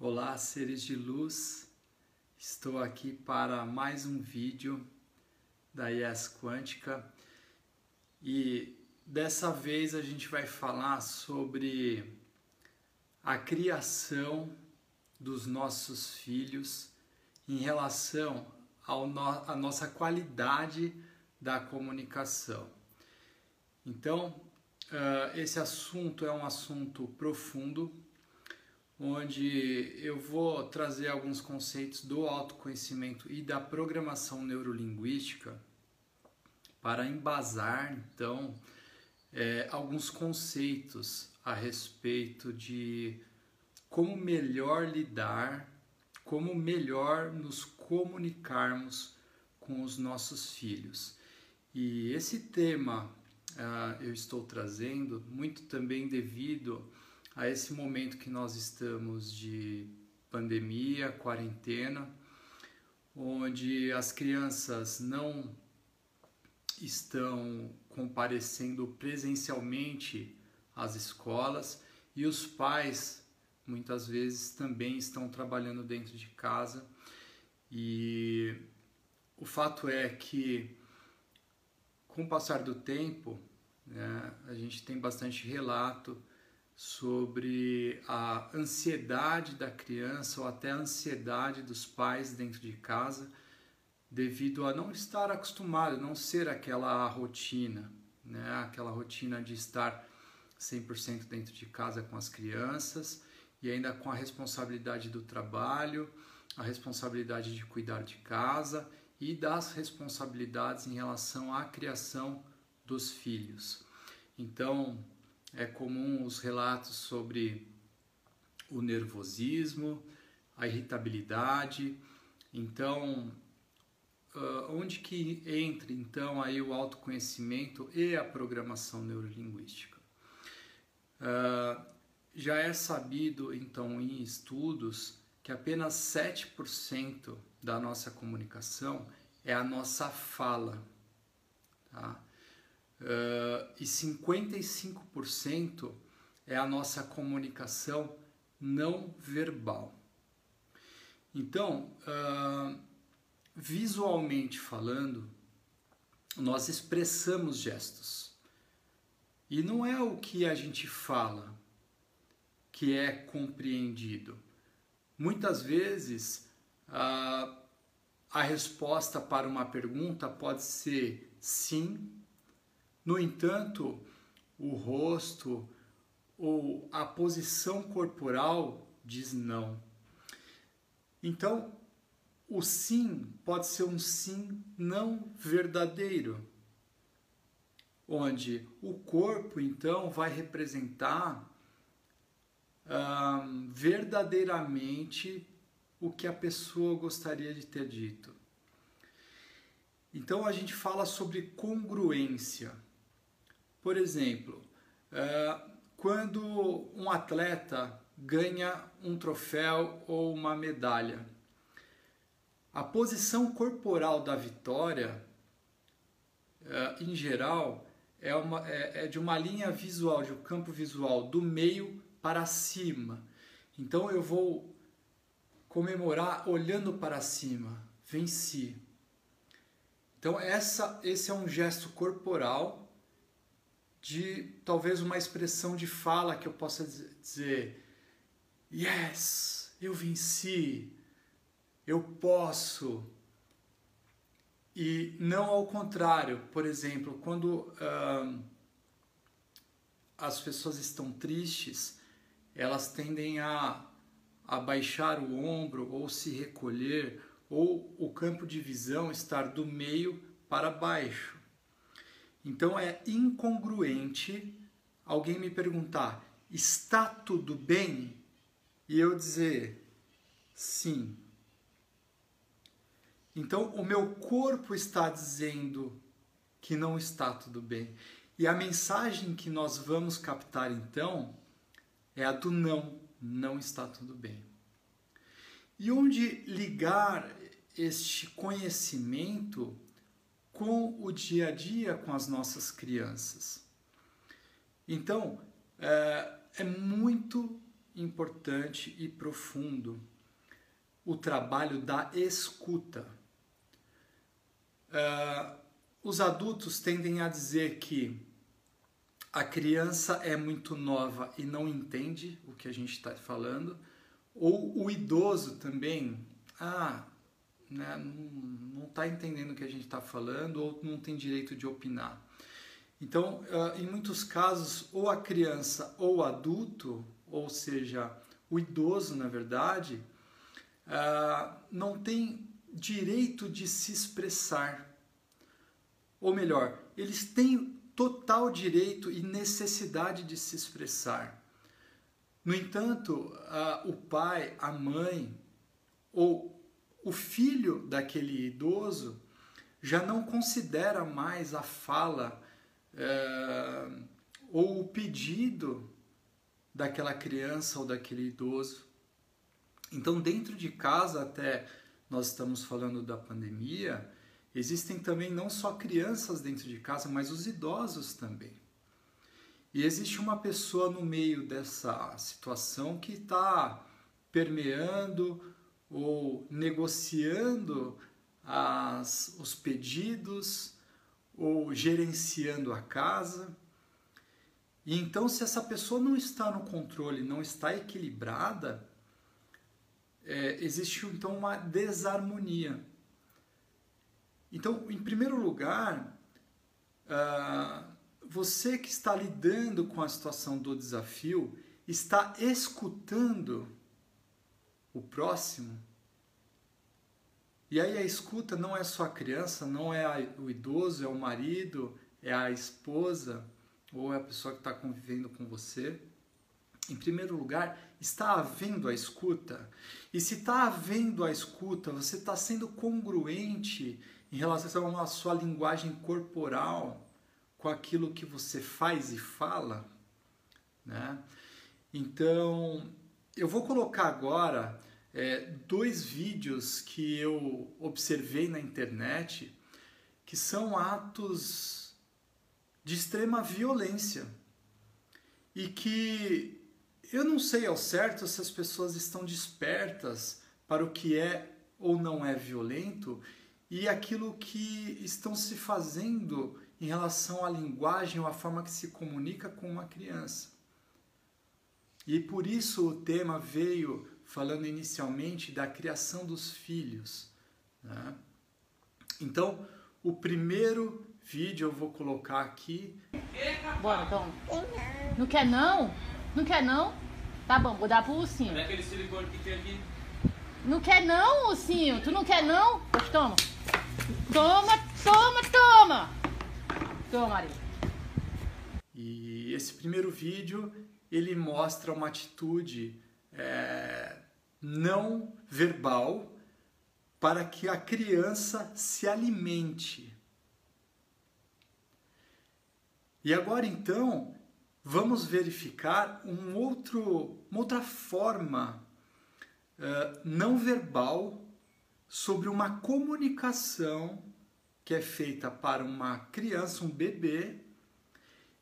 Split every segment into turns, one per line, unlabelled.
Olá, seres de luz. Estou aqui para mais um vídeo da IES Quântica e dessa vez a gente vai falar sobre a criação dos nossos filhos em relação à nossa qualidade da comunicação. Então, uh, esse assunto é um assunto profundo onde eu vou trazer alguns conceitos do autoconhecimento e da programação neurolinguística para embasar, então, é, alguns conceitos a respeito de como melhor lidar, como melhor nos comunicarmos com os nossos filhos. E esse tema uh, eu estou trazendo muito também devido a esse momento que nós estamos de pandemia, quarentena, onde as crianças não estão comparecendo presencialmente às escolas e os pais muitas vezes também estão trabalhando dentro de casa. E o fato é que com o passar do tempo né, a gente tem bastante relato sobre a ansiedade da criança ou até a ansiedade dos pais dentro de casa devido a não estar acostumado, não ser aquela rotina, né? aquela rotina de estar 100% dentro de casa com as crianças e ainda com a responsabilidade do trabalho, a responsabilidade de cuidar de casa e das responsabilidades em relação à criação dos filhos. Então, é comum os relatos sobre o nervosismo, a irritabilidade. Então, uh, onde que entra então aí o autoconhecimento e a programação neurolinguística? Uh, já é sabido então em estudos que apenas 7% da nossa comunicação é a nossa fala. Tá? Uh, e 55% é a nossa comunicação não verbal. Então, uh, visualmente falando, nós expressamos gestos. E não é o que a gente fala que é compreendido. Muitas vezes, uh, a resposta para uma pergunta pode ser sim no entanto, o rosto ou a posição corporal diz não. Então, o sim pode ser um sim não verdadeiro, onde o corpo então vai representar verdadeiramente o que a pessoa gostaria de ter dito. Então a gente fala sobre congruência. Por exemplo, é, quando um atleta ganha um troféu ou uma medalha, a posição corporal da vitória, é, em geral, é, uma, é, é de uma linha visual, de um campo visual, do meio para cima. Então eu vou comemorar olhando para cima, venci. Então essa, esse é um gesto corporal de talvez uma expressão de fala que eu possa dizer: Yes, eu venci, eu posso. E não ao contrário, por exemplo, quando as pessoas estão tristes, elas tendem a, a baixar o ombro ou se recolher, ou o campo de visão estar do meio para baixo. Então é incongruente alguém me perguntar: está tudo bem? E eu dizer sim. Então o meu corpo está dizendo que não está tudo bem. E a mensagem que nós vamos captar então é a do não, não está tudo bem. E onde ligar este conhecimento com o dia a dia com as nossas crianças. Então, é, é muito importante e profundo o trabalho da escuta. Uh, os adultos tendem a dizer que a criança é muito nova e não entende o que a gente está falando, ou o idoso também, ah, né, não está entendendo o que a gente está falando ou não tem direito de opinar. Então, uh, em muitos casos, ou a criança ou o adulto, ou seja, o idoso, na verdade, uh, não tem direito de se expressar. Ou melhor, eles têm total direito e necessidade de se expressar. No entanto, uh, o pai, a mãe ou o filho daquele idoso já não considera mais a fala é, ou o pedido daquela criança ou daquele idoso. Então, dentro de casa, até nós estamos falando da pandemia, existem também não só crianças dentro de casa, mas os idosos também. E existe uma pessoa no meio dessa situação que está permeando ou negociando as, os pedidos ou gerenciando a casa. E então, se essa pessoa não está no controle, não está equilibrada, é, existe então uma desarmonia. Então, em primeiro lugar, uh, você que está lidando com a situação do desafio, está escutando o próximo e aí a escuta não é só a criança, não é o idoso, é o marido, é a esposa ou é a pessoa que está convivendo com você. Em primeiro lugar, está havendo a escuta. E se está havendo a escuta, você está sendo congruente em relação à sua linguagem corporal com aquilo que você faz e fala, né? Então, eu vou colocar agora é, dois vídeos que eu observei na internet que são atos de extrema violência e que eu não sei ao certo se as pessoas estão despertas para o que é ou não é violento e aquilo que estão se fazendo em relação à linguagem ou à forma que se comunica com uma criança. E por isso o tema veio falando inicialmente da criação dos filhos. Né? Então, o primeiro vídeo eu vou colocar aqui.
Bora, então. Não quer não? Não quer não? Tá bom, vou dar pro ursinho. Olha aquele silicone que tem aqui. Não quer não, ursinho? Tu não quer não? Pois toma. Toma, toma, toma. Toma, Maria.
E esse primeiro vídeo, ele mostra uma atitude é, não verbal para que a criança se alimente. E agora então, vamos verificar um outro, uma outra forma uh, não verbal sobre uma comunicação que é feita para uma criança, um bebê,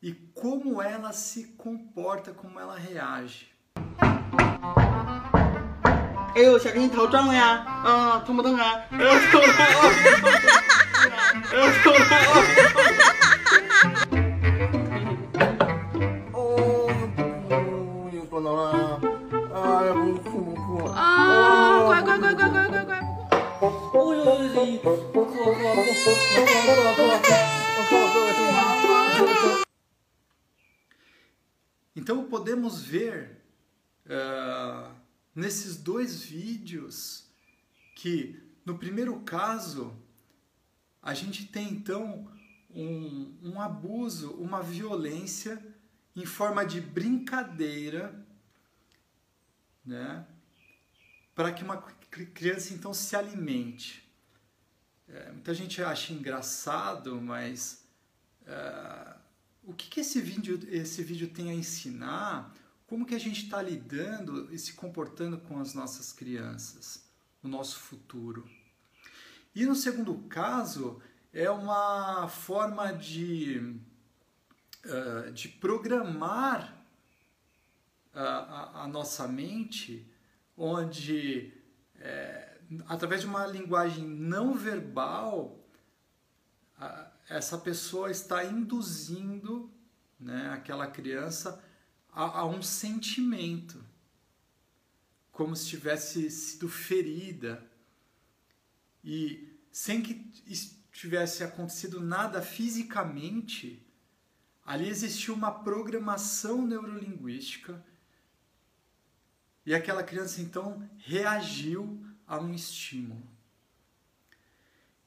e como ela se comporta, como ela reage.
哎呦，想给你投撞了呀！啊，痛不痛啊？哎呦，痛了！哎呦，痛了！哦，不又撞到了！哎呀，不哭不哭！啊，乖乖乖乖乖乖乖！哦呦呦呦！不哭不哭不哭不哭不哭
Podemos ver uh, nesses dois vídeos que, no primeiro caso, a gente tem então um, um abuso, uma violência em forma de brincadeira, né? Para que uma criança então se alimente. É, muita gente acha engraçado, mas uh, o que, que esse, vídeo, esse vídeo tem a ensinar? Como que a gente está lidando e se comportando com as nossas crianças, o nosso futuro? E no segundo caso, é uma forma de, uh, de programar a, a nossa mente, onde é, através de uma linguagem não verbal, a, essa pessoa está induzindo né, aquela criança a, a um sentimento, como se tivesse sido ferida e sem que tivesse acontecido nada fisicamente, ali existiu uma programação neurolinguística e aquela criança então reagiu a um estímulo.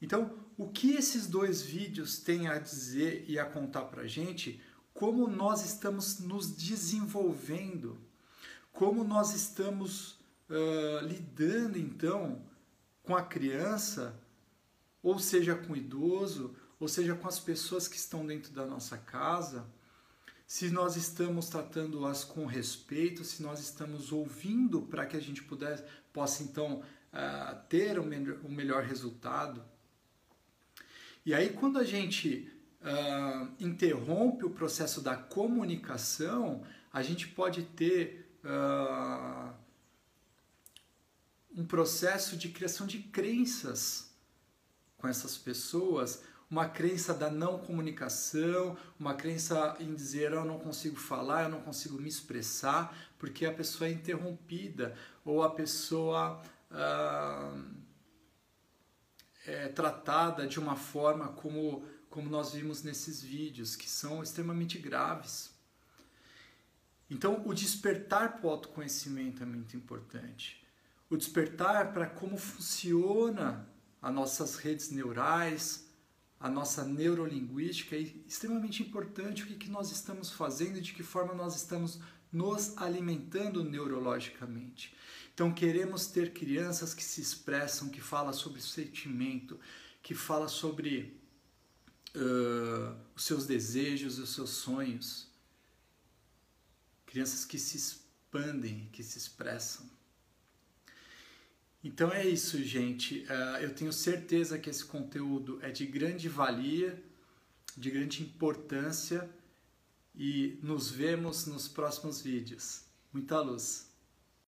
Então, o que esses dois vídeos têm a dizer e a contar para gente? Como nós estamos nos desenvolvendo, como nós estamos uh, lidando então com a criança, ou seja com o idoso, ou seja com as pessoas que estão dentro da nossa casa, se nós estamos tratando-as com respeito, se nós estamos ouvindo para que a gente puder, possa então ter o melhor resultado. E aí, quando a gente uh, interrompe o processo da comunicação, a gente pode ter uh, um processo de criação de crenças com essas pessoas uma crença da não comunicação, uma crença em dizer eu não consigo falar, eu não consigo me expressar, porque a pessoa é interrompida ou a pessoa ah, é tratada de uma forma como, como nós vimos nesses vídeos, que são extremamente graves. Então, o despertar para o autoconhecimento é muito importante. O despertar para como funciona as nossas redes neurais, a nossa neurolinguística, é extremamente importante o que, que nós estamos fazendo e de que forma nós estamos nos alimentando neurologicamente. Então queremos ter crianças que se expressam, que falam sobre sentimento, que falam sobre uh, os seus desejos, os seus sonhos. Crianças que se expandem, que se expressam. Então é isso, gente. Uh, eu tenho certeza que esse conteúdo é de grande valia, de grande importância e nos vemos nos próximos vídeos. Muita luz!